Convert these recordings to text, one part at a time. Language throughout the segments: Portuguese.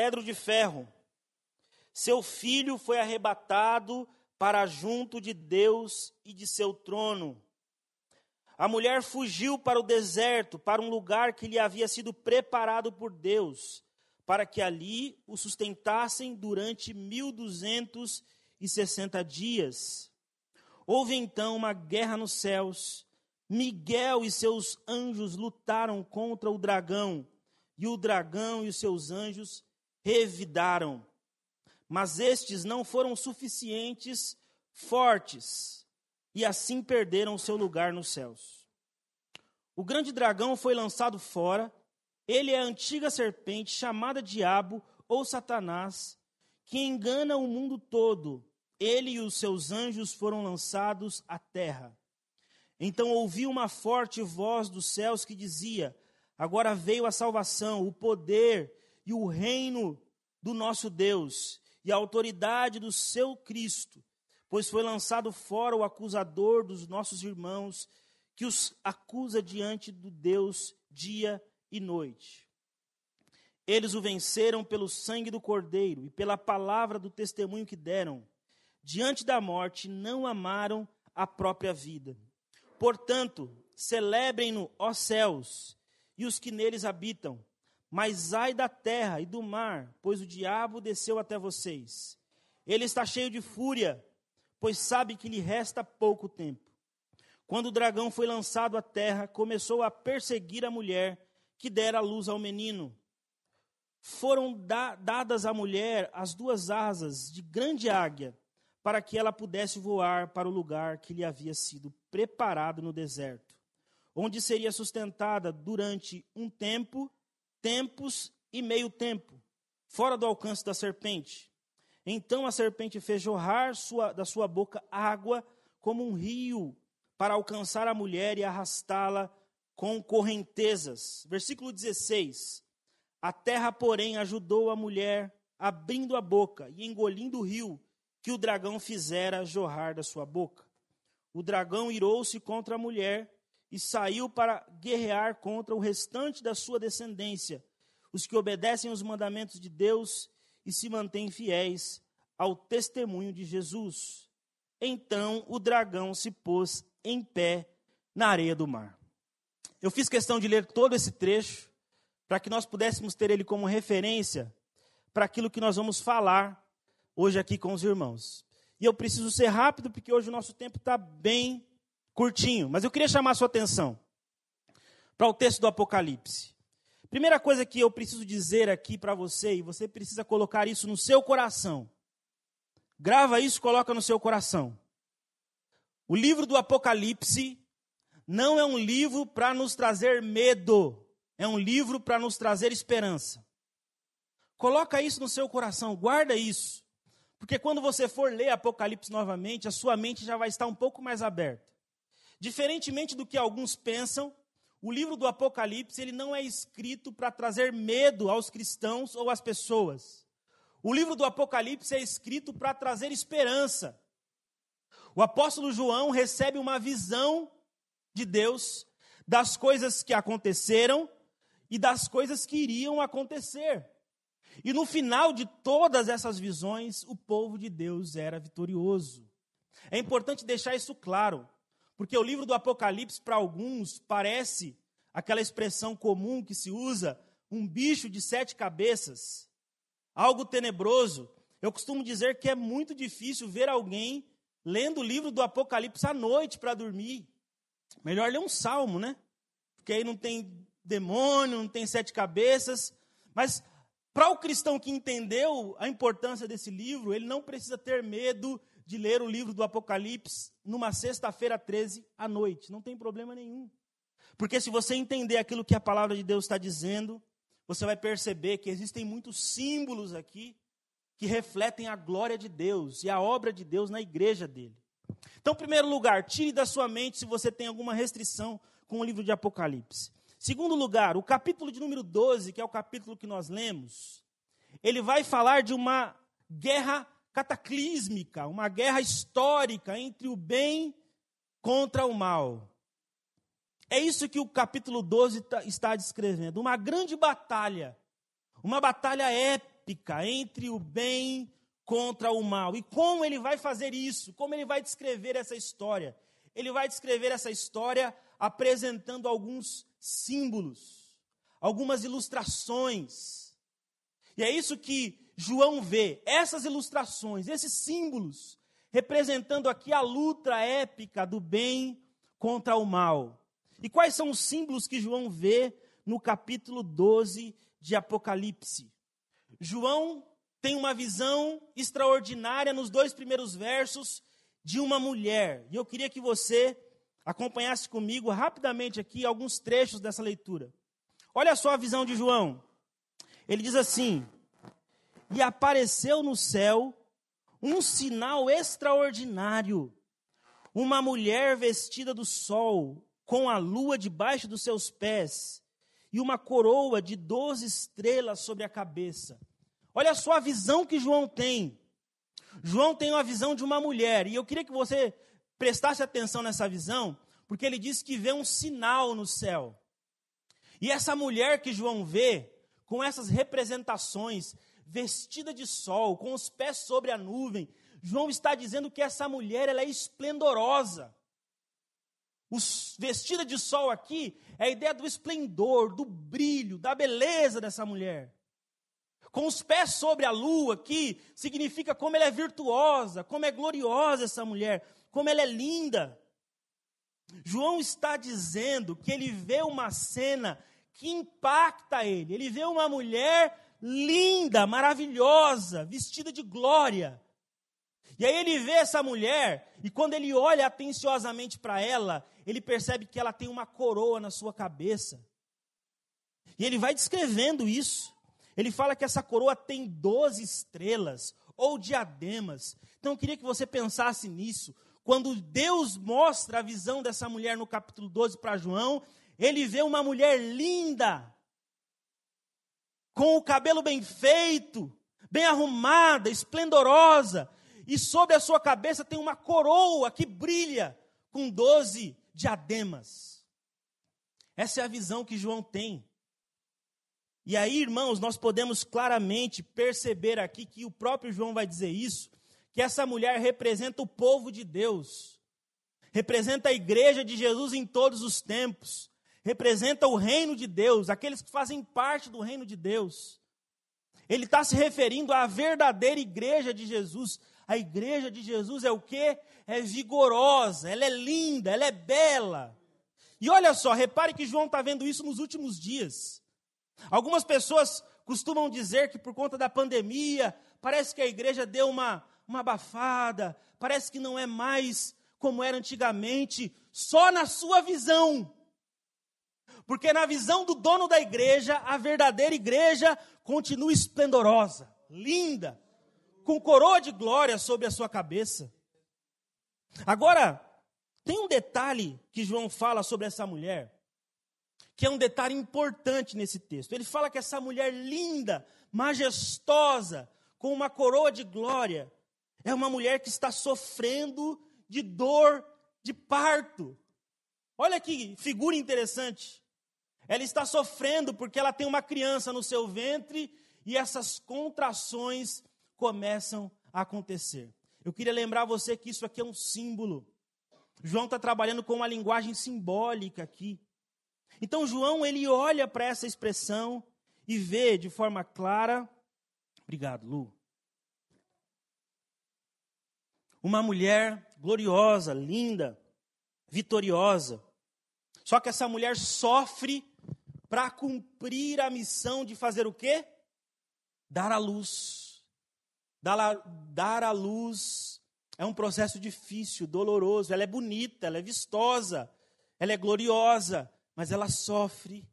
cedro de ferro. Seu filho foi arrebatado para junto de Deus e de seu trono. A mulher fugiu para o deserto, para um lugar que lhe havia sido preparado por Deus, para que ali o sustentassem durante mil duzentos e sessenta dias. Houve então uma guerra nos céus. Miguel e seus anjos lutaram contra o dragão, e o dragão e os seus anjos revidaram. Mas estes não foram suficientes fortes, e assim perderam seu lugar nos céus. O grande dragão foi lançado fora, ele é a antiga serpente, chamada Diabo ou Satanás, que engana o mundo todo. Ele e os seus anjos foram lançados à terra. Então ouvi uma forte voz dos céus que dizia: Agora veio a salvação, o poder e o reino do nosso Deus e a autoridade do seu Cristo, pois foi lançado fora o acusador dos nossos irmãos, que os acusa diante do Deus dia e noite. Eles o venceram pelo sangue do Cordeiro e pela palavra do testemunho que deram. Diante da morte, não amaram a própria vida. Portanto, celebrem-no, ó céus, e os que neles habitam. Mas ai da terra e do mar, pois o diabo desceu até vocês. Ele está cheio de fúria pois sabe que lhe resta pouco tempo. Quando o dragão foi lançado à terra, começou a perseguir a mulher que dera luz ao menino. Foram da dadas à mulher as duas asas de grande águia, para que ela pudesse voar para o lugar que lhe havia sido preparado no deserto, onde seria sustentada durante um tempo, tempos e meio tempo, fora do alcance da serpente. Então a serpente fez jorrar sua, da sua boca água como um rio para alcançar a mulher e arrastá-la com correntezas. Versículo 16. A terra, porém, ajudou a mulher, abrindo a boca e engolindo o rio que o dragão fizera jorrar da sua boca. O dragão irou-se contra a mulher e saiu para guerrear contra o restante da sua descendência, os que obedecem os mandamentos de Deus e se mantêm fiéis ao testemunho de Jesus. Então o dragão se pôs em pé na areia do mar. Eu fiz questão de ler todo esse trecho para que nós pudéssemos ter ele como referência para aquilo que nós vamos falar hoje aqui com os irmãos. E eu preciso ser rápido porque hoje o nosso tempo está bem curtinho, mas eu queria chamar a sua atenção para o texto do Apocalipse. Primeira coisa que eu preciso dizer aqui para você, e você precisa colocar isso no seu coração. Grava isso, coloca no seu coração. O livro do Apocalipse não é um livro para nos trazer medo, é um livro para nos trazer esperança. Coloca isso no seu coração, guarda isso. Porque quando você for ler Apocalipse novamente, a sua mente já vai estar um pouco mais aberta. Diferentemente do que alguns pensam, o livro do Apocalipse ele não é escrito para trazer medo aos cristãos ou às pessoas. O livro do Apocalipse é escrito para trazer esperança. O apóstolo João recebe uma visão de Deus das coisas que aconteceram e das coisas que iriam acontecer. E no final de todas essas visões, o povo de Deus era vitorioso. É importante deixar isso claro. Porque o livro do Apocalipse, para alguns, parece aquela expressão comum que se usa, um bicho de sete cabeças, algo tenebroso. Eu costumo dizer que é muito difícil ver alguém lendo o livro do Apocalipse à noite para dormir. Melhor ler um salmo, né? Porque aí não tem demônio, não tem sete cabeças. Mas para o cristão que entendeu a importância desse livro, ele não precisa ter medo de ler o livro do Apocalipse numa sexta-feira 13 à noite. Não tem problema nenhum. Porque se você entender aquilo que a palavra de Deus está dizendo, você vai perceber que existem muitos símbolos aqui que refletem a glória de Deus e a obra de Deus na igreja dele. Então, em primeiro lugar, tire da sua mente se você tem alguma restrição com o livro de Apocalipse. Segundo lugar, o capítulo de número 12, que é o capítulo que nós lemos, ele vai falar de uma guerra cataclísmica, uma guerra histórica entre o bem contra o mal. É isso que o capítulo 12 tá, está descrevendo, uma grande batalha, uma batalha épica épica entre o bem contra o mal. E como ele vai fazer isso? Como ele vai descrever essa história? Ele vai descrever essa história apresentando alguns símbolos, algumas ilustrações. E é isso que João vê, essas ilustrações, esses símbolos, representando aqui a luta épica do bem contra o mal. E quais são os símbolos que João vê no capítulo 12 de Apocalipse? João tem uma visão extraordinária nos dois primeiros versos de uma mulher. E eu queria que você acompanhasse comigo rapidamente aqui alguns trechos dessa leitura. Olha só a visão de João. Ele diz assim: E apareceu no céu um sinal extraordinário, uma mulher vestida do sol, com a lua debaixo dos seus pés e uma coroa de doze estrelas sobre a cabeça. Olha só a visão que João tem. João tem uma visão de uma mulher, e eu queria que você prestasse atenção nessa visão, porque ele diz que vê um sinal no céu. E essa mulher que João vê, com essas representações, vestida de sol, com os pés sobre a nuvem, João está dizendo que essa mulher ela é esplendorosa. Os, vestida de sol aqui é a ideia do esplendor, do brilho, da beleza dessa mulher. Com os pés sobre a lua aqui, significa como ela é virtuosa, como é gloriosa essa mulher, como ela é linda. João está dizendo que ele vê uma cena que impacta ele. Ele vê uma mulher linda, maravilhosa, vestida de glória. E aí ele vê essa mulher, e quando ele olha atenciosamente para ela, ele percebe que ela tem uma coroa na sua cabeça. E ele vai descrevendo isso. Ele fala que essa coroa tem 12 estrelas ou diademas. Então eu queria que você pensasse nisso. Quando Deus mostra a visão dessa mulher no capítulo 12 para João, ele vê uma mulher linda, com o cabelo bem feito, bem arrumada, esplendorosa, e sobre a sua cabeça tem uma coroa que brilha com doze diademas. Essa é a visão que João tem. E aí, irmãos, nós podemos claramente perceber aqui que o próprio João vai dizer isso, que essa mulher representa o povo de Deus, representa a igreja de Jesus em todos os tempos, representa o reino de Deus, aqueles que fazem parte do reino de Deus. Ele está se referindo à verdadeira igreja de Jesus. A igreja de Jesus é o que? É vigorosa, ela é linda, ela é bela. E olha só, repare que João está vendo isso nos últimos dias. Algumas pessoas costumam dizer que por conta da pandemia, parece que a igreja deu uma, uma abafada, parece que não é mais como era antigamente, só na sua visão. Porque na visão do dono da igreja, a verdadeira igreja continua esplendorosa, linda, com coroa de glória sobre a sua cabeça. Agora, tem um detalhe que João fala sobre essa mulher, que é um detalhe importante nesse texto. Ele fala que essa mulher linda, majestosa, com uma coroa de glória, é uma mulher que está sofrendo de dor de parto. Olha que figura interessante. Ela está sofrendo porque ela tem uma criança no seu ventre e essas contrações começam a acontecer. Eu queria lembrar você que isso aqui é um símbolo. João está trabalhando com uma linguagem simbólica aqui. Então João ele olha para essa expressão e vê de forma clara. Obrigado, Lu. Uma mulher gloriosa, linda, vitoriosa. Só que essa mulher sofre para cumprir a missão de fazer o quê? Dar a luz. Dar a, dar a luz é um processo difícil, doloroso. Ela é bonita, ela é vistosa, ela é gloriosa, mas ela sofre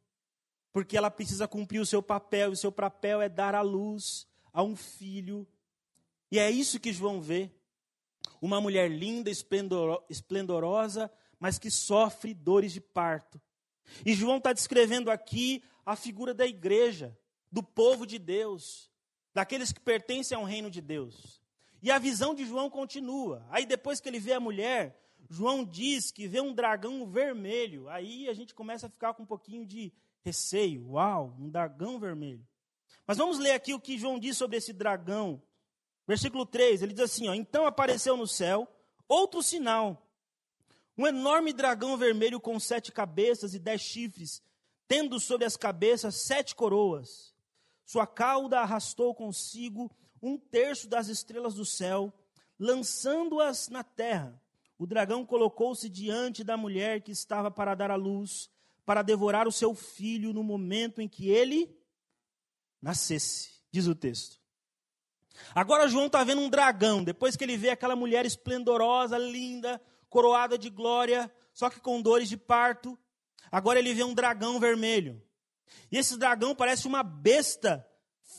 porque ela precisa cumprir o seu papel, e o seu papel é dar a luz a um filho. E é isso que João vê. Uma mulher linda, esplendorosa, mas que sofre dores de parto. E João está descrevendo aqui a figura da igreja, do povo de Deus, daqueles que pertencem ao reino de Deus. E a visão de João continua. Aí depois que ele vê a mulher, João diz que vê um dragão vermelho. Aí a gente começa a ficar com um pouquinho de receio. Uau, um dragão vermelho. Mas vamos ler aqui o que João diz sobre esse dragão. Versículo 3, ele diz assim: ó, Então apareceu no céu outro sinal. Um enorme dragão vermelho com sete cabeças e dez chifres, tendo sobre as cabeças sete coroas. Sua cauda arrastou consigo um terço das estrelas do céu, lançando-as na terra. O dragão colocou-se diante da mulher que estava para dar à luz, para devorar o seu filho no momento em que ele nascesse, diz o texto. Agora João está vendo um dragão, depois que ele vê aquela mulher esplendorosa, linda, coroada de glória, só que com dores de parto. Agora ele vê um dragão vermelho. E esse dragão parece uma besta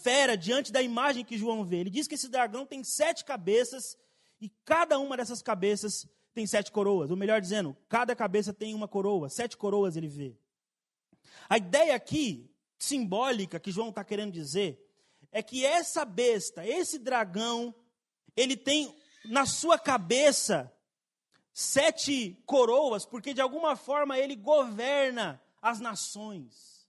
fera diante da imagem que João vê. Ele diz que esse dragão tem sete cabeças e cada uma dessas cabeças tem sete coroas. Ou melhor dizendo, cada cabeça tem uma coroa. Sete coroas ele vê. A ideia aqui, simbólica, que João está querendo dizer, é que essa besta, esse dragão, ele tem na sua cabeça sete coroas, porque de alguma forma ele governa as nações.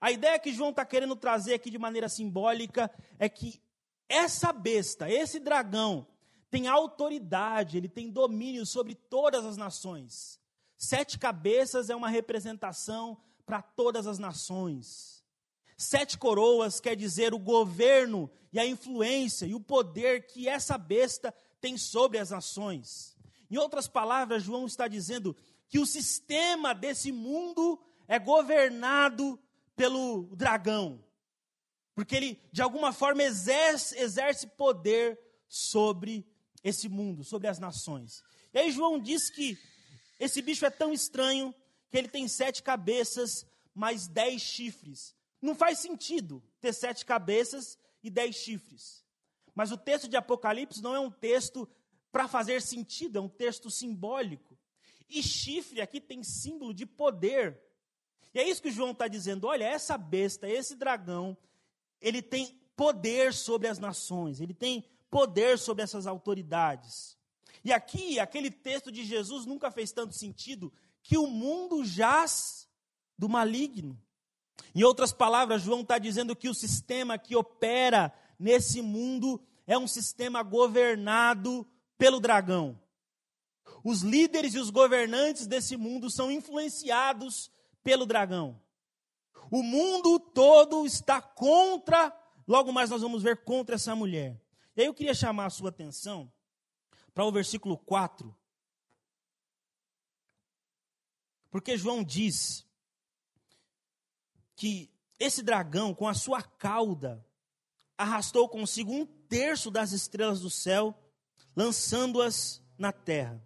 A ideia que João está querendo trazer aqui de maneira simbólica é que essa besta, esse dragão, tem autoridade, ele tem domínio sobre todas as nações. Sete cabeças é uma representação para todas as nações. Sete coroas quer dizer o governo e a influência e o poder que essa besta tem sobre as nações. Em outras palavras, João está dizendo que o sistema desse mundo é governado pelo dragão. Porque ele, de alguma forma, exerce, exerce poder sobre esse mundo, sobre as nações. E aí João diz que esse bicho é tão estranho que ele tem sete cabeças, mais dez chifres. Não faz sentido ter sete cabeças e dez chifres. Mas o texto de Apocalipse não é um texto para fazer sentido, é um texto simbólico. E chifre aqui tem símbolo de poder. E é isso que João está dizendo: olha, essa besta, esse dragão, ele tem poder sobre as nações, ele tem poder sobre essas autoridades. E aqui, aquele texto de Jesus nunca fez tanto sentido que o mundo jaz do maligno. Em outras palavras, João está dizendo que o sistema que opera nesse mundo é um sistema governado pelo dragão. Os líderes e os governantes desse mundo são influenciados pelo dragão. O mundo todo está contra, logo mais nós vamos ver contra essa mulher. E aí eu queria chamar a sua atenção para o versículo 4. Porque João diz que esse dragão, com a sua cauda, arrastou consigo um terço das estrelas do céu, lançando-as na terra.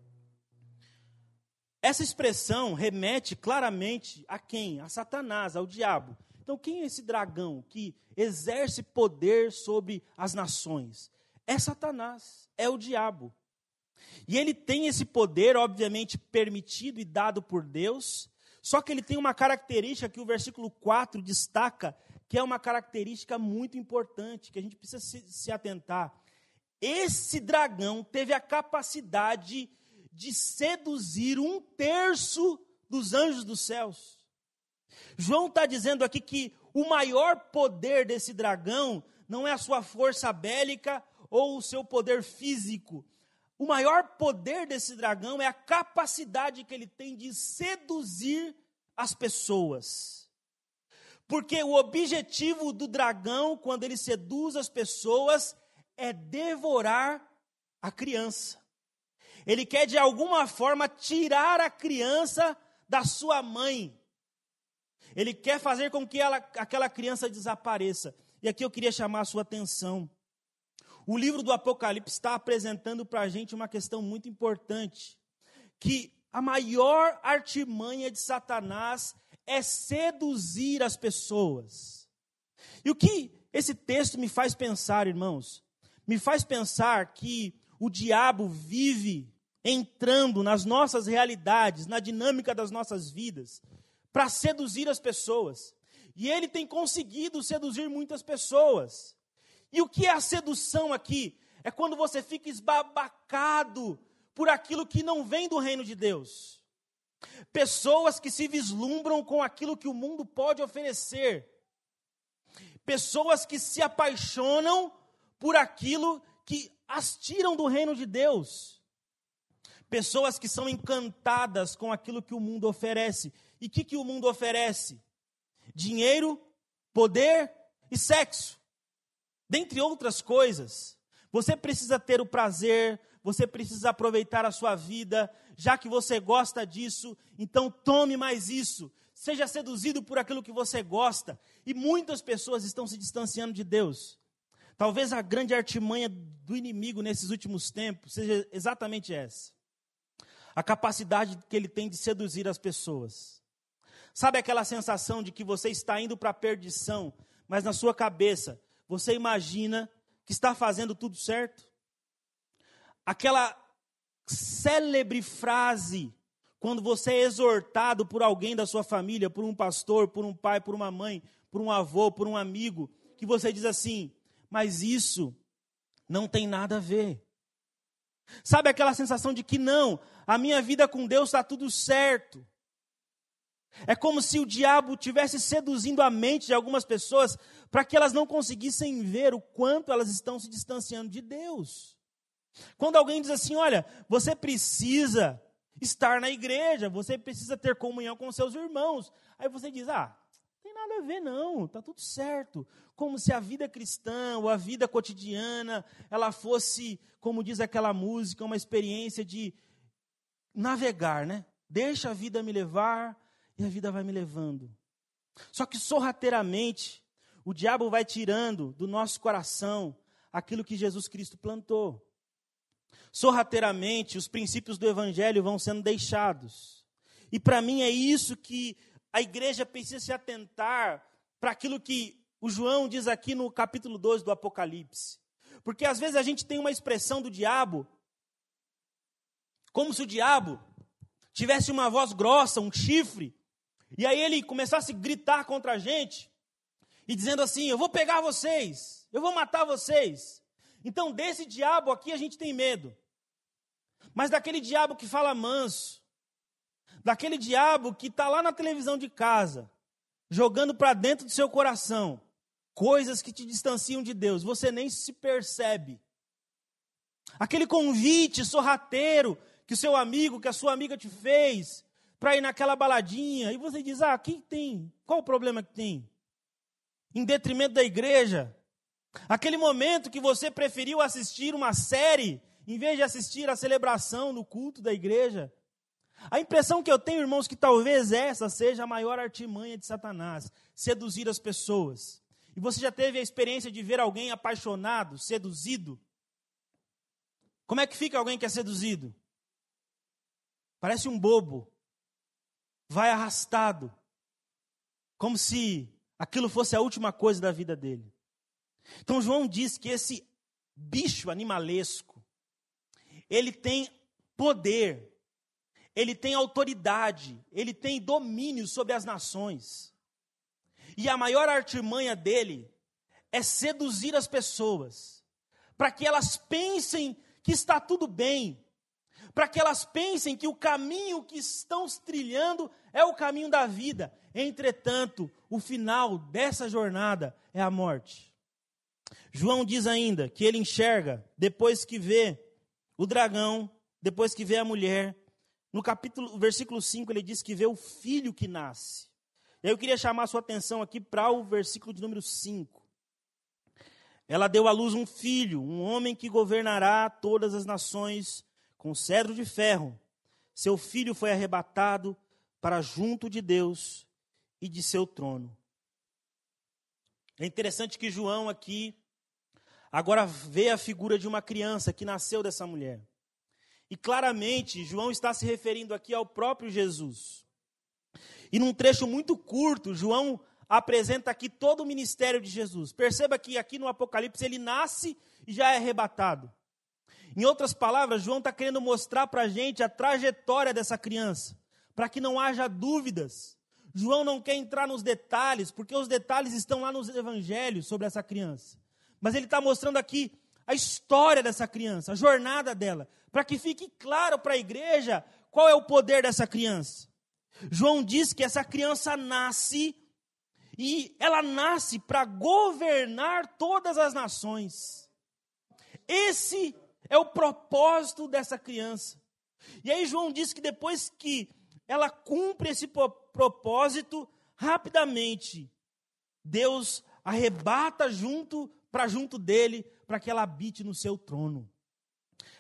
Essa expressão remete claramente a quem? A Satanás, ao diabo. Então, quem é esse dragão que exerce poder sobre as nações? É Satanás, é o diabo. E ele tem esse poder, obviamente, permitido e dado por Deus, só que ele tem uma característica que o versículo 4 destaca, que é uma característica muito importante, que a gente precisa se, se atentar. Esse dragão teve a capacidade de seduzir um terço dos anjos dos céus. João está dizendo aqui que o maior poder desse dragão não é a sua força bélica ou o seu poder físico. O maior poder desse dragão é a capacidade que ele tem de seduzir as pessoas. Porque o objetivo do dragão, quando ele seduz as pessoas, é devorar a criança. Ele quer de alguma forma tirar a criança da sua mãe. Ele quer fazer com que ela, aquela criança desapareça. E aqui eu queria chamar a sua atenção. O livro do Apocalipse está apresentando para a gente uma questão muito importante: que a maior artimanha de Satanás é seduzir as pessoas. E o que esse texto me faz pensar, irmãos? Me faz pensar que o diabo vive entrando nas nossas realidades, na dinâmica das nossas vidas, para seduzir as pessoas. E ele tem conseguido seduzir muitas pessoas. E o que é a sedução aqui? É quando você fica esbabacado por aquilo que não vem do reino de Deus. Pessoas que se vislumbram com aquilo que o mundo pode oferecer. pessoas que se apaixonam por aquilo que as tiram do reino de Deus. Pessoas que são encantadas com aquilo que o mundo oferece. E o que, que o mundo oferece? Dinheiro, poder e sexo. Dentre outras coisas. Você precisa ter o prazer, você precisa aproveitar a sua vida, já que você gosta disso, então tome mais isso. Seja seduzido por aquilo que você gosta. E muitas pessoas estão se distanciando de Deus. Talvez a grande artimanha do inimigo nesses últimos tempos seja exatamente essa. A capacidade que ele tem de seduzir as pessoas. Sabe aquela sensação de que você está indo para a perdição, mas na sua cabeça você imagina que está fazendo tudo certo? Aquela célebre frase, quando você é exortado por alguém da sua família, por um pastor, por um pai, por uma mãe, por um avô, por um amigo, que você diz assim: mas isso não tem nada a ver. Sabe aquela sensação de que não, a minha vida com Deus está tudo certo. É como se o diabo tivesse seduzindo a mente de algumas pessoas para que elas não conseguissem ver o quanto elas estão se distanciando de Deus. Quando alguém diz assim: olha, você precisa estar na igreja, você precisa ter comunhão com seus irmãos. Aí você diz: ah, nada a ver, não, está tudo certo. Como se a vida cristã ou a vida cotidiana ela fosse, como diz aquela música, uma experiência de navegar, né? Deixa a vida me levar e a vida vai me levando. Só que sorrateiramente, o diabo vai tirando do nosso coração aquilo que Jesus Cristo plantou. Sorrateiramente, os princípios do evangelho vão sendo deixados. E para mim é isso que a igreja precisa se atentar para aquilo que o João diz aqui no capítulo 12 do Apocalipse. Porque às vezes a gente tem uma expressão do diabo, como se o diabo tivesse uma voz grossa, um chifre, e aí ele começasse a gritar contra a gente, e dizendo assim: Eu vou pegar vocês, eu vou matar vocês. Então, desse diabo aqui a gente tem medo. Mas daquele diabo que fala manso, daquele diabo que está lá na televisão de casa, jogando para dentro do seu coração coisas que te distanciam de Deus, você nem se percebe. Aquele convite sorrateiro que o seu amigo, que a sua amiga te fez para ir naquela baladinha, e você diz: Ah, o que tem? Qual o problema que tem? em detrimento da igreja. Aquele momento que você preferiu assistir uma série em vez de assistir a celebração no culto da igreja. A impressão que eu tenho, irmãos, que talvez essa seja a maior artimanha de Satanás seduzir as pessoas. E você já teve a experiência de ver alguém apaixonado, seduzido? Como é que fica alguém que é seduzido? Parece um bobo. Vai arrastado. Como se aquilo fosse a última coisa da vida dele. Então João diz que esse bicho animalesco, ele tem poder, ele tem autoridade, ele tem domínio sobre as nações. E a maior artimanha dele é seduzir as pessoas, para que elas pensem que está tudo bem, para que elas pensem que o caminho que estão trilhando é o caminho da vida. Entretanto, o final dessa jornada é a morte. João diz ainda que ele enxerga, depois que vê o dragão, depois que vê a mulher, no capítulo, versículo 5, ele diz que vê o filho que nasce. E aí eu queria chamar a sua atenção aqui para o versículo de número 5. Ela deu à luz um filho, um homem que governará todas as nações com cedro de ferro. Seu filho foi arrebatado para junto de Deus e de seu trono. É interessante que João aqui agora vê a figura de uma criança que nasceu dessa mulher. E claramente João está se referindo aqui ao próprio Jesus. E num trecho muito curto, João apresenta aqui todo o ministério de Jesus. Perceba que aqui no Apocalipse ele nasce e já é arrebatado. Em outras palavras, João está querendo mostrar para a gente a trajetória dessa criança para que não haja dúvidas. João não quer entrar nos detalhes, porque os detalhes estão lá nos evangelhos sobre essa criança. Mas ele está mostrando aqui a história dessa criança, a jornada dela, para que fique claro para a igreja qual é o poder dessa criança. João diz que essa criança nasce E ela nasce para governar todas as nações. Esse é o propósito dessa criança. E aí João diz que depois que ela cumpre esse propósito, rapidamente Deus arrebata junto para junto dele, para que ela habite no seu trono.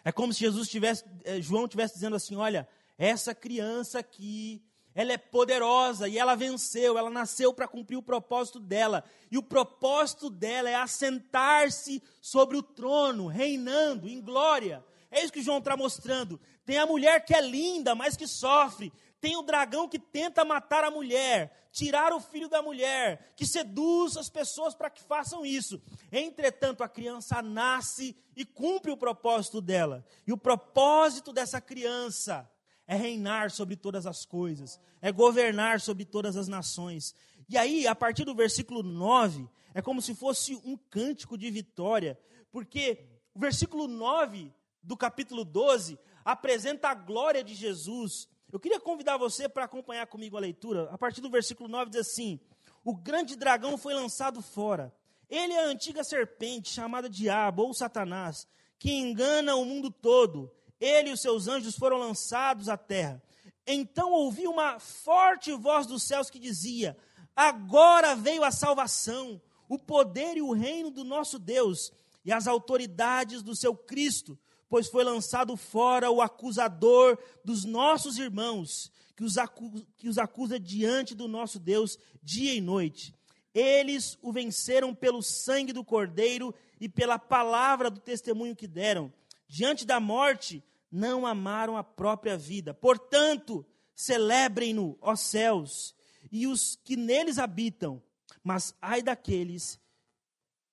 É como se Jesus tivesse, eh, João tivesse dizendo assim: olha, essa criança aqui, ela é poderosa e ela venceu, ela nasceu para cumprir o propósito dela. E o propósito dela é assentar-se sobre o trono, reinando em glória. É isso que João está mostrando. Tem a mulher que é linda, mas que sofre. Tem o dragão que tenta matar a mulher, tirar o filho da mulher, que seduz as pessoas para que façam isso. Entretanto, a criança nasce e cumpre o propósito dela. E o propósito dessa criança é reinar sobre todas as coisas, é governar sobre todas as nações. E aí, a partir do versículo 9, é como se fosse um cântico de vitória, porque o versículo 9 do capítulo 12 apresenta a glória de Jesus. Eu queria convidar você para acompanhar comigo a leitura. A partir do versículo 9 diz assim: O grande dragão foi lançado fora. Ele é a antiga serpente chamada Diabo ou Satanás, que engana o mundo todo ele e os seus anjos foram lançados à terra. Então ouvi uma forte voz dos céus que dizia: Agora veio a salvação, o poder e o reino do nosso Deus e as autoridades do seu Cristo, pois foi lançado fora o acusador dos nossos irmãos, que os, acusa, que os acusa diante do nosso Deus dia e noite. Eles o venceram pelo sangue do Cordeiro e pela palavra do testemunho que deram. Diante da morte, não amaram a própria vida. Portanto, celebrem-no, ó céus, e os que neles habitam. Mas ai daqueles,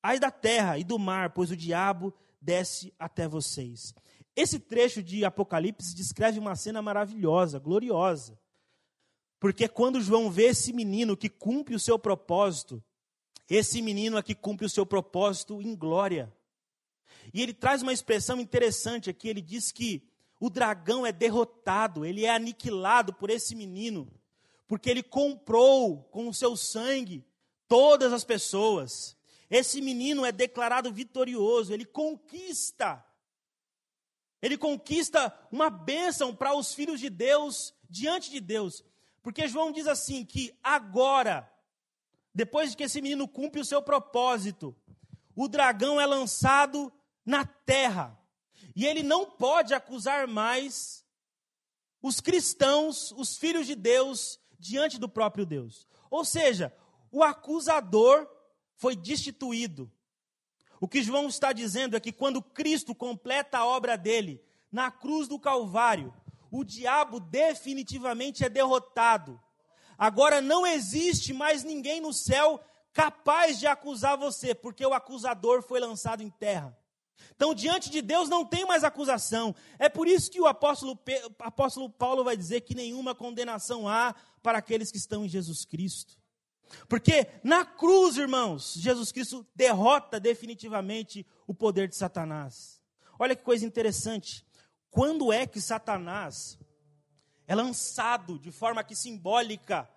ai da terra e do mar, pois o diabo desce até vocês. Esse trecho de Apocalipse descreve uma cena maravilhosa, gloriosa. Porque quando João vê esse menino que cumpre o seu propósito, esse menino aqui cumpre o seu propósito em glória. E ele traz uma expressão interessante aqui, ele diz que o dragão é derrotado, ele é aniquilado por esse menino, porque ele comprou com o seu sangue todas as pessoas. Esse menino é declarado vitorioso, ele conquista. Ele conquista uma bênção para os filhos de Deus diante de Deus. Porque João diz assim: que agora, depois de que esse menino cumpre o seu propósito, o dragão é lançado na terra. E ele não pode acusar mais os cristãos, os filhos de Deus, diante do próprio Deus. Ou seja, o acusador foi destituído. O que João está dizendo é que quando Cristo completa a obra dele na cruz do Calvário, o diabo definitivamente é derrotado. Agora não existe mais ninguém no céu capaz de acusar você, porque o acusador foi lançado em terra. Então, diante de Deus não tem mais acusação. É por isso que o apóstolo, apóstolo Paulo vai dizer que nenhuma condenação há para aqueles que estão em Jesus Cristo. Porque na cruz, irmãos, Jesus Cristo derrota definitivamente o poder de Satanás. Olha que coisa interessante. Quando é que Satanás é lançado de forma que simbólica,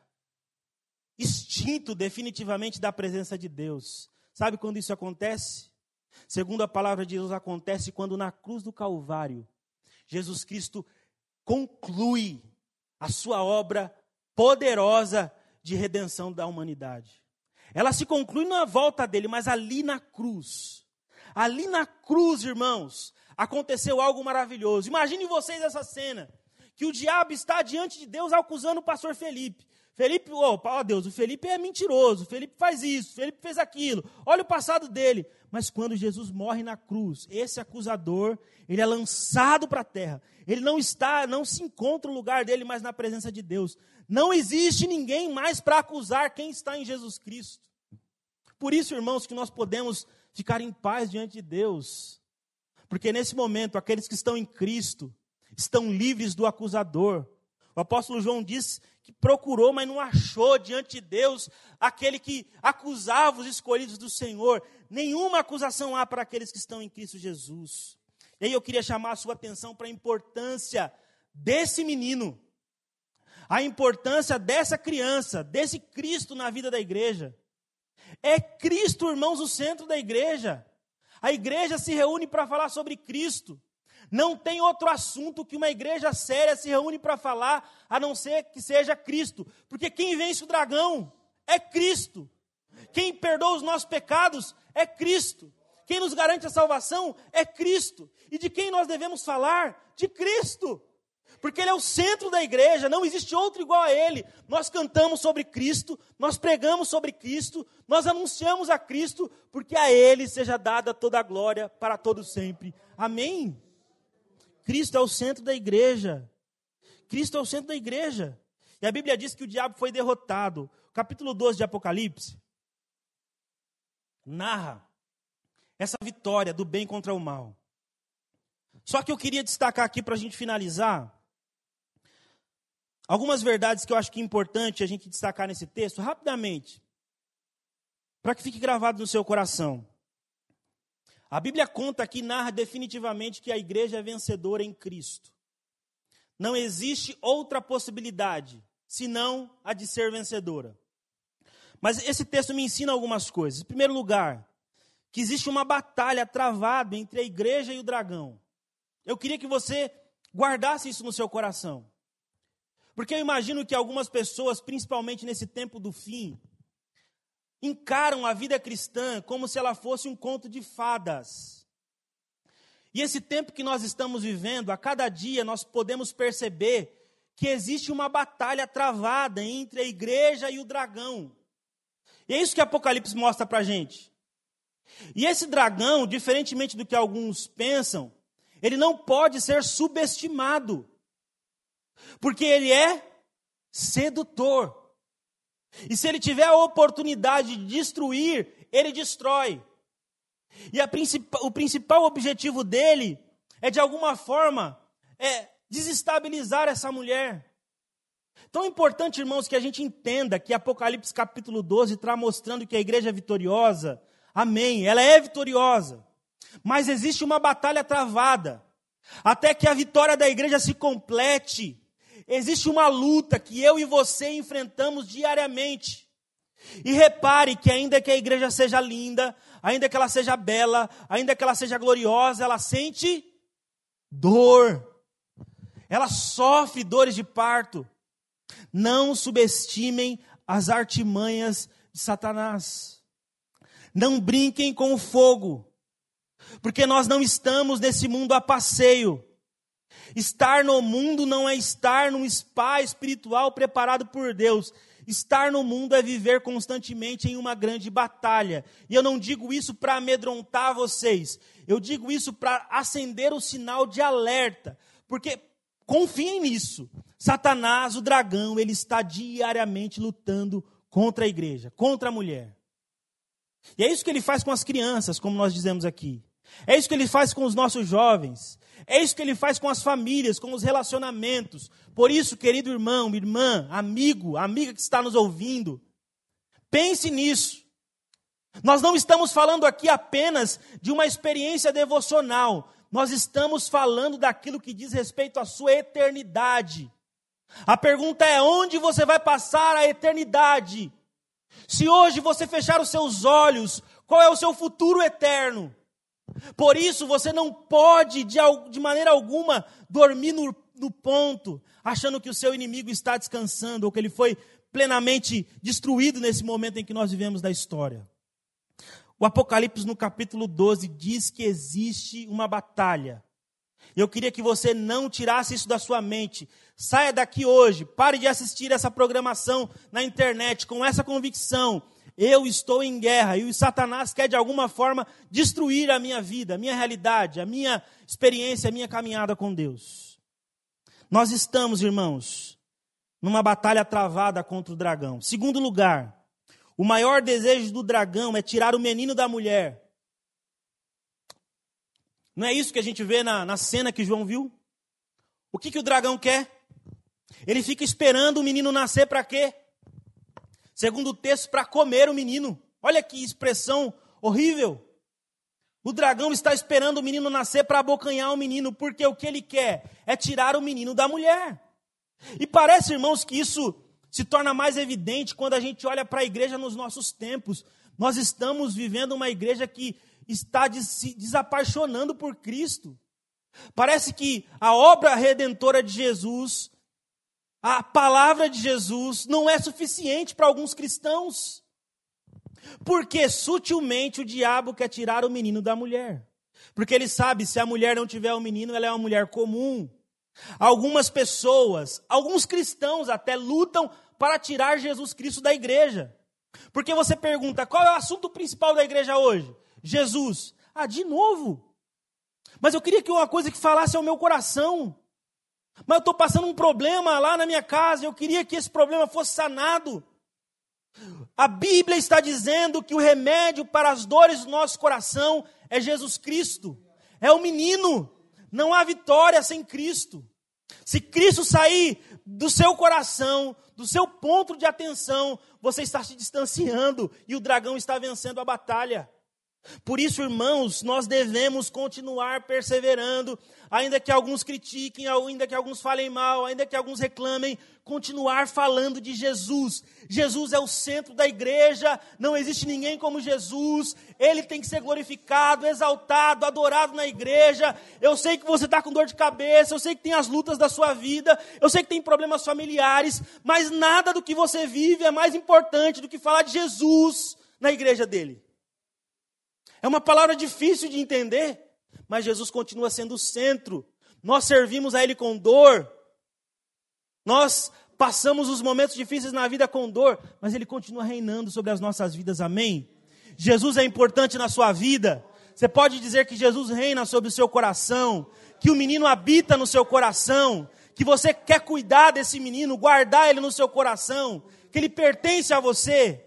extinto definitivamente da presença de Deus? Sabe quando isso acontece? Segundo a palavra de Deus, acontece quando na cruz do Calvário, Jesus Cristo conclui a sua obra poderosa de redenção da humanidade. Ela se conclui na volta dele, mas ali na cruz. Ali na cruz, irmãos, aconteceu algo maravilhoso. Imagine vocês essa cena: que o diabo está diante de Deus acusando o pastor Felipe. Felipe, oh, oh Deus, o Felipe é mentiroso, o Felipe faz isso, o Felipe fez aquilo, olha o passado dele. Mas quando Jesus morre na cruz, esse acusador, ele é lançado para a terra. Ele não está, não se encontra o lugar dele mais na presença de Deus. Não existe ninguém mais para acusar quem está em Jesus Cristo. Por isso, irmãos, que nós podemos ficar em paz diante de Deus. Porque nesse momento, aqueles que estão em Cristo estão livres do acusador. O apóstolo João diz que procurou, mas não achou diante de Deus aquele que acusava os escolhidos do Senhor. Nenhuma acusação há para aqueles que estão em Cristo Jesus. E aí eu queria chamar a sua atenção para a importância desse menino. A importância dessa criança, desse Cristo na vida da igreja. É Cristo, irmãos, o centro da igreja. A igreja se reúne para falar sobre Cristo. Não tem outro assunto que uma igreja séria se reúne para falar, a não ser que seja Cristo. Porque quem vence o dragão é Cristo. Quem perdoa os nossos pecados é Cristo. Quem nos garante a salvação é Cristo. E de quem nós devemos falar? De Cristo. Porque Ele é o centro da igreja, não existe outro igual a Ele. Nós cantamos sobre Cristo, nós pregamos sobre Cristo, nós anunciamos a Cristo, porque a Ele seja dada toda a glória para todo sempre. Amém? Cristo é o centro da igreja. Cristo é o centro da igreja. E a Bíblia diz que o diabo foi derrotado. capítulo 12 de Apocalipse narra essa vitória do bem contra o mal. Só que eu queria destacar aqui para a gente finalizar algumas verdades que eu acho que é importante a gente destacar nesse texto, rapidamente, para que fique gravado no seu coração. A Bíblia conta aqui, narra definitivamente que a igreja é vencedora em Cristo. Não existe outra possibilidade senão a de ser vencedora. Mas esse texto me ensina algumas coisas. Em primeiro lugar, que existe uma batalha travada entre a igreja e o dragão. Eu queria que você guardasse isso no seu coração. Porque eu imagino que algumas pessoas, principalmente nesse tempo do fim, encaram a vida cristã como se ela fosse um conto de fadas. E esse tempo que nós estamos vivendo, a cada dia nós podemos perceber que existe uma batalha travada entre a igreja e o dragão. E é isso que Apocalipse mostra para a gente. E esse dragão, diferentemente do que alguns pensam, ele não pode ser subestimado. Porque ele é sedutor. E se ele tiver a oportunidade de destruir, ele destrói. E o principal objetivo dele é, de alguma forma, é desestabilizar essa mulher. É importante, irmãos, que a gente entenda que Apocalipse capítulo 12 está mostrando que a igreja é vitoriosa. Amém, ela é vitoriosa. Mas existe uma batalha travada. Até que a vitória da igreja se complete. Existe uma luta que eu e você enfrentamos diariamente. E repare que, ainda que a igreja seja linda, ainda que ela seja bela, ainda que ela seja gloriosa, ela sente dor. Ela sofre dores de parto. Não subestimem as artimanhas de Satanás. Não brinquem com o fogo, porque nós não estamos nesse mundo a passeio. Estar no mundo não é estar num spa espiritual preparado por Deus. Estar no mundo é viver constantemente em uma grande batalha. E eu não digo isso para amedrontar vocês. Eu digo isso para acender o sinal de alerta. Porque confiem nisso. Satanás, o dragão, ele está diariamente lutando contra a igreja, contra a mulher. E é isso que ele faz com as crianças, como nós dizemos aqui. É isso que ele faz com os nossos jovens. É isso que ele faz com as famílias, com os relacionamentos. Por isso, querido irmão, irmã, amigo, amiga que está nos ouvindo, pense nisso. Nós não estamos falando aqui apenas de uma experiência devocional, nós estamos falando daquilo que diz respeito à sua eternidade. A pergunta é: onde você vai passar a eternidade? Se hoje você fechar os seus olhos, qual é o seu futuro eterno? Por isso você não pode, de, de maneira alguma, dormir no, no ponto, achando que o seu inimigo está descansando ou que ele foi plenamente destruído nesse momento em que nós vivemos da história. O Apocalipse, no capítulo 12, diz que existe uma batalha. Eu queria que você não tirasse isso da sua mente. Saia daqui hoje, pare de assistir essa programação na internet com essa convicção eu estou em guerra e o Satanás quer de alguma forma destruir a minha vida, a minha realidade, a minha experiência, a minha caminhada com Deus. Nós estamos, irmãos, numa batalha travada contra o dragão. Segundo lugar, o maior desejo do dragão é tirar o menino da mulher. Não é isso que a gente vê na, na cena que João viu? O que, que o dragão quer? Ele fica esperando o menino nascer para quê? Segundo o texto, para comer o menino. Olha que expressão horrível. O dragão está esperando o menino nascer para abocanhar o menino, porque o que ele quer é tirar o menino da mulher. E parece, irmãos, que isso se torna mais evidente quando a gente olha para a igreja nos nossos tempos. Nós estamos vivendo uma igreja que está se desapaixonando por Cristo. Parece que a obra redentora de Jesus, a palavra de Jesus, não é suficiente para alguns cristãos. Porque sutilmente o diabo quer tirar o menino da mulher. Porque ele sabe, se a mulher não tiver o menino, ela é uma mulher comum. Algumas pessoas, alguns cristãos até lutam para tirar Jesus Cristo da igreja. Porque você pergunta, qual é o assunto principal da igreja hoje? Jesus. Ah, de novo? Mas eu queria que uma coisa que falasse ao meu coração. Mas eu estou passando um problema lá na minha casa, eu queria que esse problema fosse sanado. A Bíblia está dizendo que o remédio para as dores do nosso coração é Jesus Cristo, é o menino. Não há vitória sem Cristo. Se Cristo sair do seu coração, do seu ponto de atenção, você está se distanciando e o dragão está vencendo a batalha. Por isso, irmãos, nós devemos continuar perseverando, ainda que alguns critiquem, ainda que alguns falem mal, ainda que alguns reclamem, continuar falando de Jesus. Jesus é o centro da igreja, não existe ninguém como Jesus, ele tem que ser glorificado, exaltado, adorado na igreja. Eu sei que você está com dor de cabeça, eu sei que tem as lutas da sua vida, eu sei que tem problemas familiares, mas nada do que você vive é mais importante do que falar de Jesus na igreja dele. É uma palavra difícil de entender, mas Jesus continua sendo o centro. Nós servimos a Ele com dor, nós passamos os momentos difíceis na vida com dor, mas Ele continua reinando sobre as nossas vidas, amém? Jesus é importante na sua vida. Você pode dizer que Jesus reina sobre o seu coração, que o menino habita no seu coração, que você quer cuidar desse menino, guardar ele no seu coração, que ele pertence a você.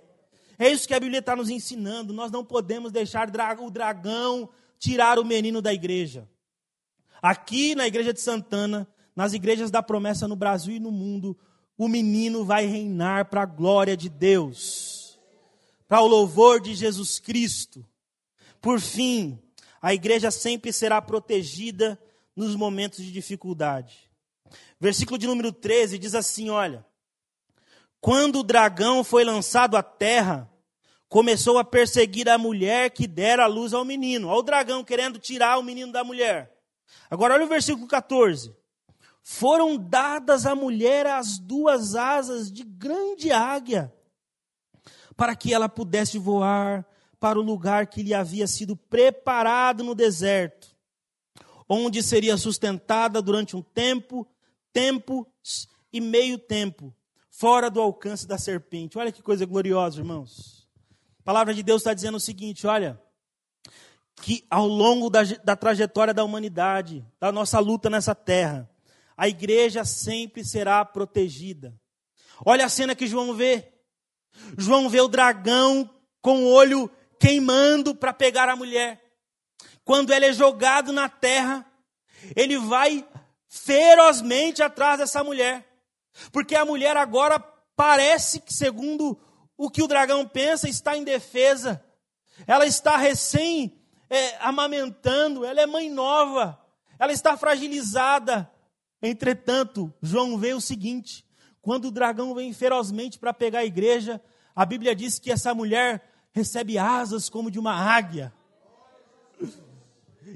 É isso que a Bíblia está nos ensinando. Nós não podemos deixar o dragão tirar o menino da igreja. Aqui na igreja de Santana, nas igrejas da promessa no Brasil e no mundo, o menino vai reinar para a glória de Deus, para o louvor de Jesus Cristo. Por fim, a igreja sempre será protegida nos momentos de dificuldade. Versículo de número 13 diz assim: Olha, quando o dragão foi lançado à terra, começou a perseguir a mulher que dera a luz ao menino. Olha o dragão querendo tirar o menino da mulher. Agora olha o versículo 14. Foram dadas à mulher as duas asas de grande águia, para que ela pudesse voar para o lugar que lhe havia sido preparado no deserto, onde seria sustentada durante um tempo, tempo e meio tempo, fora do alcance da serpente. Olha que coisa gloriosa, irmãos. A palavra de Deus está dizendo o seguinte: olha, que ao longo da, da trajetória da humanidade, da nossa luta nessa terra, a igreja sempre será protegida. Olha a cena que João vê. João vê o dragão com o olho queimando para pegar a mulher. Quando ele é jogado na terra, ele vai ferozmente atrás dessa mulher. Porque a mulher agora parece que, segundo o que o dragão pensa, está em defesa. Ela está recém é, amamentando, ela é mãe nova, ela está fragilizada. Entretanto, João vê o seguinte: quando o dragão vem ferozmente para pegar a igreja, a Bíblia diz que essa mulher recebe asas como de uma águia.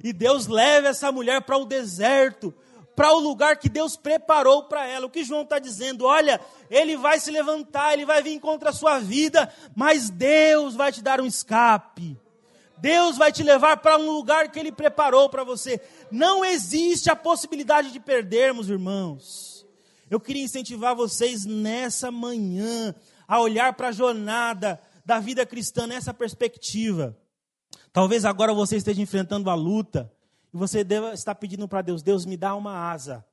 E Deus leva essa mulher para o deserto, para o lugar que Deus preparou para ela. O que João está dizendo? Olha, ele vai se levantar, ele vai vir contra a sua vida, mas Deus vai te dar um escape. Deus vai te levar para um lugar que ele preparou para você. Não existe a possibilidade de perdermos, irmãos. Eu queria incentivar vocês nessa manhã a olhar para a jornada da vida cristã nessa perspectiva. Talvez agora você esteja enfrentando a luta, e você deve estar pedindo para Deus: Deus, me dá uma asa.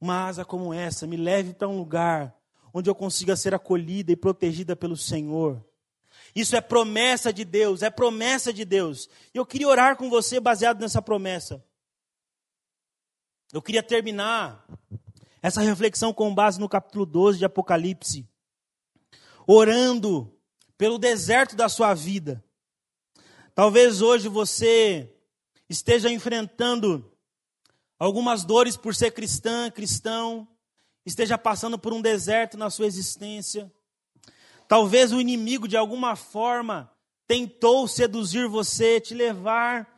Uma asa como essa. Me leve para um lugar onde eu consiga ser acolhida e protegida pelo Senhor. Isso é promessa de Deus, é promessa de Deus. E eu queria orar com você baseado nessa promessa. Eu queria terminar essa reflexão com base no capítulo 12 de Apocalipse, orando pelo deserto da sua vida. Talvez hoje você esteja enfrentando algumas dores por ser cristã, cristão, esteja passando por um deserto na sua existência. Talvez o inimigo, de alguma forma, tentou seduzir você, te levar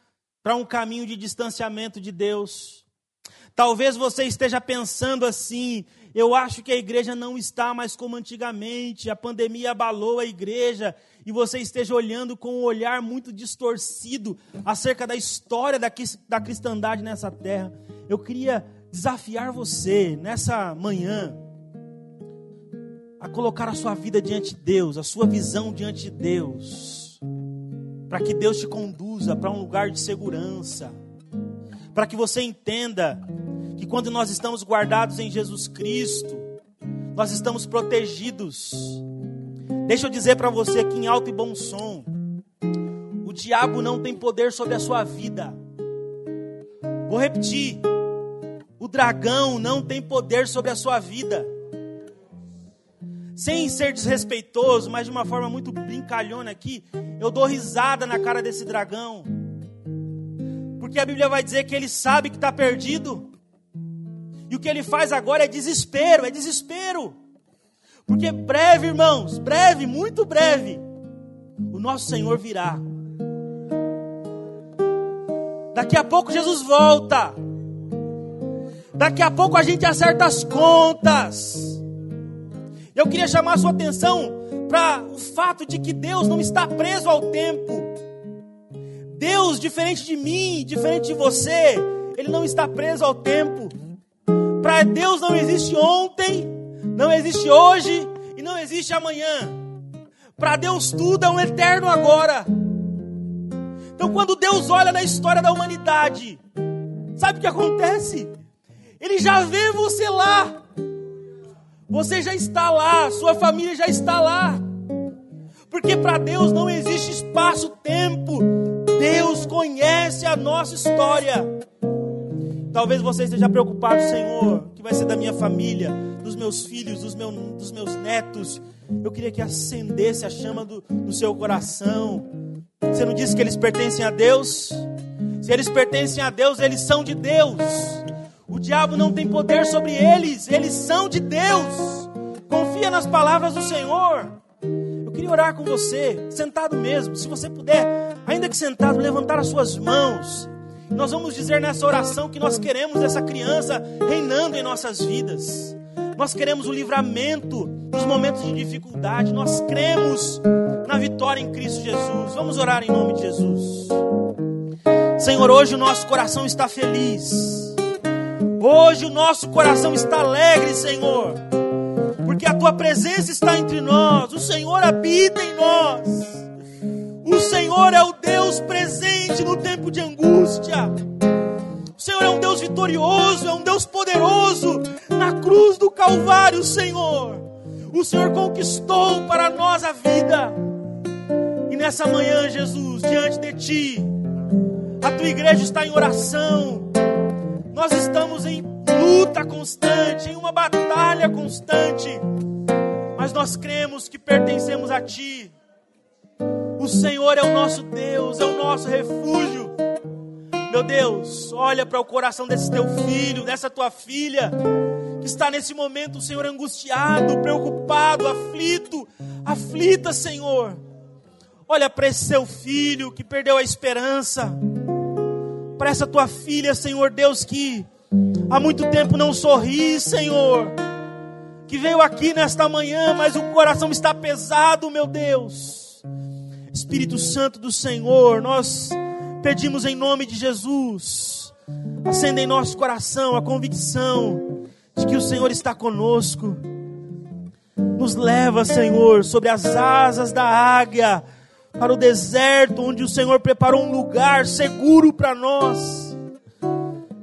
para um caminho de distanciamento de Deus. Talvez você esteja pensando assim: eu acho que a igreja não está mais como antigamente, a pandemia abalou a igreja, e você esteja olhando com um olhar muito distorcido acerca da história da, da cristandade nessa terra. Eu queria desafiar você nessa manhã a colocar a sua vida diante de Deus, a sua visão diante de Deus, para que Deus te conduza para um lugar de segurança, para que você entenda que quando nós estamos guardados em Jesus Cristo, nós estamos protegidos. Deixa eu dizer para você aqui em alto e bom som: o diabo não tem poder sobre a sua vida. Vou repetir: o dragão não tem poder sobre a sua vida sem ser desrespeitoso, mas de uma forma muito brincalhona aqui, eu dou risada na cara desse dragão. Porque a Bíblia vai dizer que ele sabe que está perdido. E o que ele faz agora é desespero, é desespero. Porque breve, irmãos, breve, muito breve, o nosso Senhor virá. Daqui a pouco Jesus volta. Daqui a pouco a gente acerta as contas. Eu queria chamar a sua atenção para o fato de que Deus não está preso ao tempo. Deus, diferente de mim, diferente de você, Ele não está preso ao tempo. Para Deus não existe ontem, não existe hoje e não existe amanhã. Para Deus tudo é um eterno agora. Então, quando Deus olha na história da humanidade, sabe o que acontece? Ele já vê você lá. Você já está lá, sua família já está lá. Porque para Deus não existe espaço-tempo. Deus conhece a nossa história. Talvez você esteja preocupado, Senhor, que vai ser da minha família, dos meus filhos, dos, meu, dos meus netos. Eu queria que acendesse a chama do, do seu coração. Você não disse que eles pertencem a Deus? Se eles pertencem a Deus, eles são de Deus. O diabo não tem poder sobre eles, eles são de Deus. Confia nas palavras do Senhor. Eu queria orar com você, sentado mesmo. Se você puder, ainda que sentado, levantar as suas mãos. Nós vamos dizer nessa oração que nós queremos essa criança reinando em nossas vidas. Nós queremos o livramento dos momentos de dificuldade. Nós cremos na vitória em Cristo Jesus. Vamos orar em nome de Jesus. Senhor, hoje o nosso coração está feliz. Hoje o nosso coração está alegre, Senhor, porque a tua presença está entre nós, o Senhor habita em nós. O Senhor é o Deus presente no tempo de angústia. O Senhor é um Deus vitorioso, é um Deus poderoso. Na cruz do Calvário, Senhor, o Senhor conquistou para nós a vida. E nessa manhã, Jesus, diante de Ti, a tua igreja está em oração nós estamos em luta constante, em uma batalha constante, mas nós cremos que pertencemos a Ti. O Senhor é o nosso Deus, é o nosso refúgio. Meu Deus, olha para o coração desse teu filho, dessa tua filha, que está nesse momento, Senhor, angustiado, preocupado, aflito, aflita, Senhor. Olha para esse seu filho que perdeu a esperança para essa tua filha, Senhor Deus, que há muito tempo não sorri, Senhor, que veio aqui nesta manhã, mas o coração está pesado, meu Deus. Espírito Santo do Senhor, nós pedimos em nome de Jesus, acenda em nosso coração a convicção de que o Senhor está conosco. Nos leva, Senhor, sobre as asas da águia para o deserto, onde o Senhor preparou um lugar seguro para nós.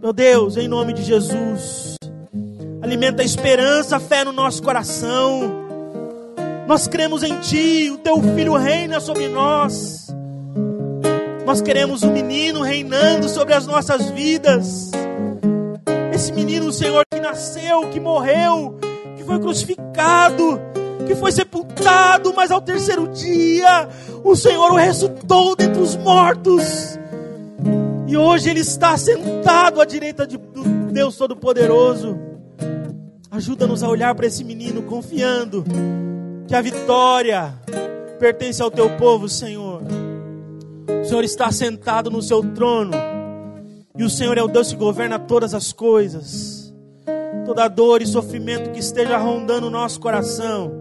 Meu Deus, em nome de Jesus, alimenta a esperança, a fé no nosso coração. Nós cremos em Ti, o Teu Filho reina sobre nós. Nós queremos um menino reinando sobre as nossas vidas. Esse menino, Senhor, que nasceu, que morreu, que foi crucificado, que foi sepultado, mas ao terceiro dia o Senhor o ressuscitou dentre os mortos. E hoje ele está sentado à direita de Deus Todo-Poderoso. Ajuda-nos a olhar para esse menino confiando que a vitória pertence ao teu povo, Senhor. O Senhor está sentado no seu trono e o Senhor é o Deus que governa todas as coisas. Toda dor e sofrimento que esteja rondando o nosso coração,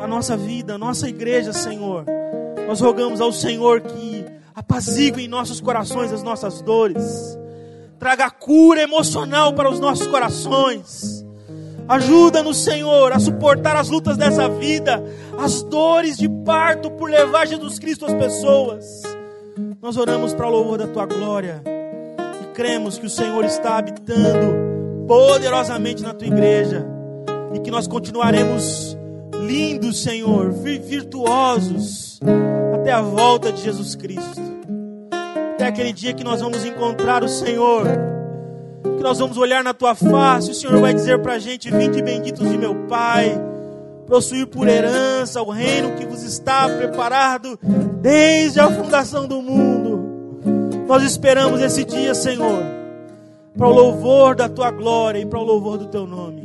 a nossa vida, a nossa igreja, Senhor. Nós rogamos ao Senhor que apazigue em nossos corações as nossas dores, traga cura emocional para os nossos corações. Ajuda-nos, Senhor, a suportar as lutas dessa vida, as dores de parto por levar Jesus Cristo às pessoas. Nós oramos para o louvor da tua glória e cremos que o Senhor está habitando poderosamente na tua igreja e que nós continuaremos lindos, Senhor, virtuosos até a volta de Jesus Cristo. Até aquele dia que nós vamos encontrar o Senhor, que nós vamos olhar na tua face, o Senhor vai dizer para a gente: Vinde benditos de meu Pai, possuir por herança o reino que vos está preparado desde a fundação do mundo. Nós esperamos esse dia, Senhor, para o louvor da tua glória e para o louvor do teu nome.